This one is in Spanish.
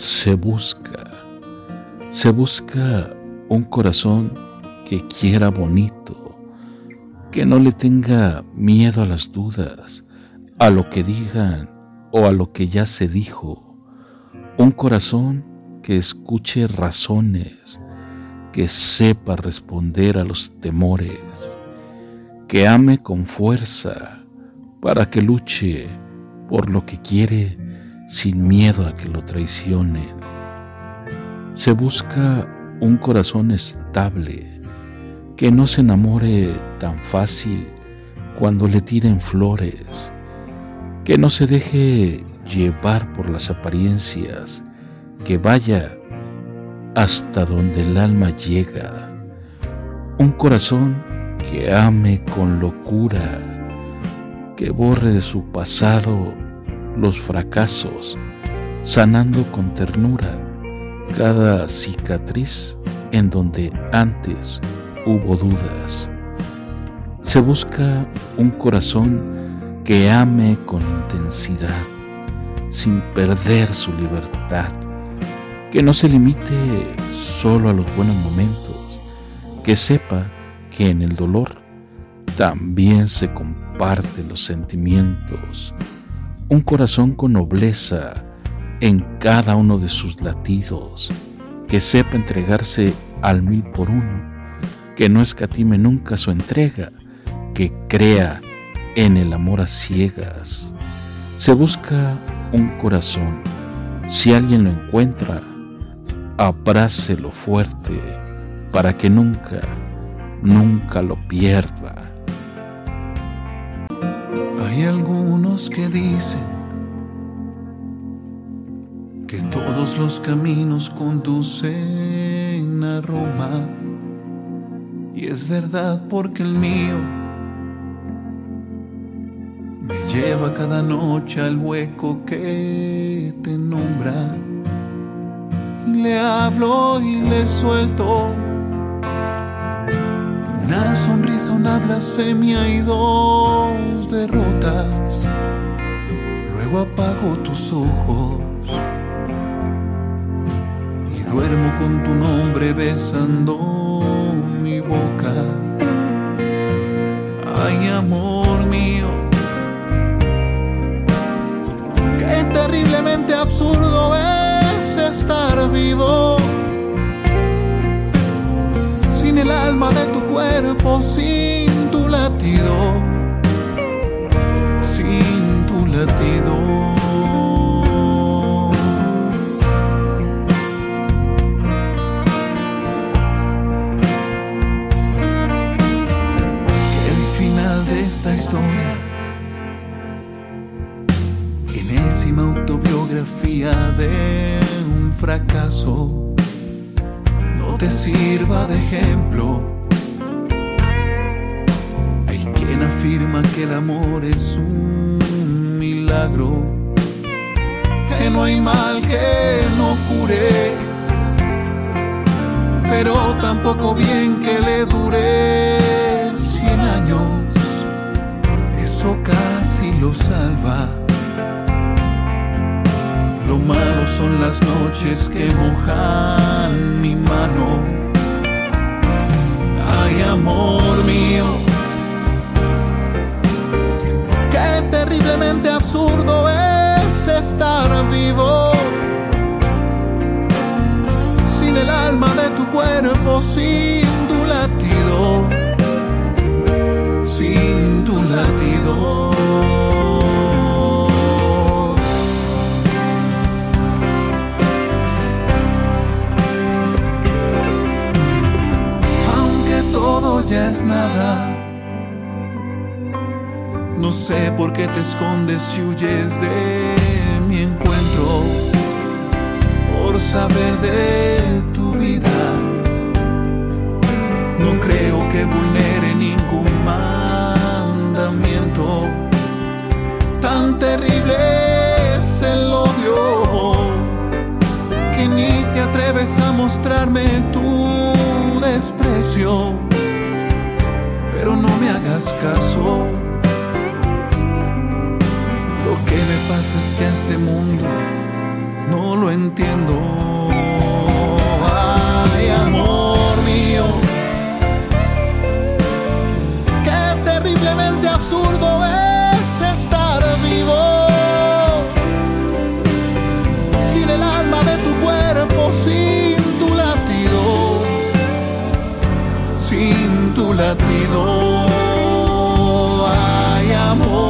se busca, se busca un corazón que quiera bonito, que no le tenga miedo a las dudas, a lo que digan o a lo que ya se dijo. Un corazón que escuche razones, que sepa responder a los temores, que ame con fuerza para que luche por lo que quiere sin miedo a que lo traicionen. Se busca un corazón estable, que no se enamore tan fácil cuando le tiren flores, que no se deje llevar por las apariencias, que vaya hasta donde el alma llega, un corazón que ame con locura, que borre de su pasado los fracasos, sanando con ternura cada cicatriz en donde antes hubo dudas. Se busca un corazón que ame con intensidad, sin perder su libertad, que no se limite solo a los buenos momentos, que sepa que en el dolor también se comparten los sentimientos, un corazón con nobleza en cada uno de sus latidos, que sepa entregarse al mil por uno, que no escatime nunca su entrega, que crea en el amor a ciegas. Se busca un corazón. Si alguien lo encuentra, abrácelo fuerte para que nunca, nunca lo pierda. Hay algunos que dicen que todos los caminos conducen a Roma. Y es verdad porque el mío me lleva cada noche al hueco que te nombra. Y le hablo y le suelto una sonrisa, una blasfemia y dos derrotas. Luego apago tus ojos y duermo con tu nombre besando mi boca. Ay, amor mío, qué terriblemente absurdo es estar vivo sin el alma de tu cuerpo, sin tu latido, autobiografía de un fracaso no te sirva de ejemplo. Hay quien afirma que el amor es un milagro, que no hay mal que no cure, pero tampoco bien que le dure cien años. Eso casi lo salva. Son las noches que mojan mi mano. No sé por qué te escondes y huyes de mi encuentro, por saber de tu vida. No creo que vulnere ningún mandamiento. Tan terrible es el odio que ni te atreves a mostrarme tu desprecio. Pero no me hagas caso. pasa es que a este mundo no lo entiendo. Ay, amor mío, qué terriblemente absurdo es estar vivo sin el alma de tu cuerpo, sin tu latido, sin tu latido. Ay, amor.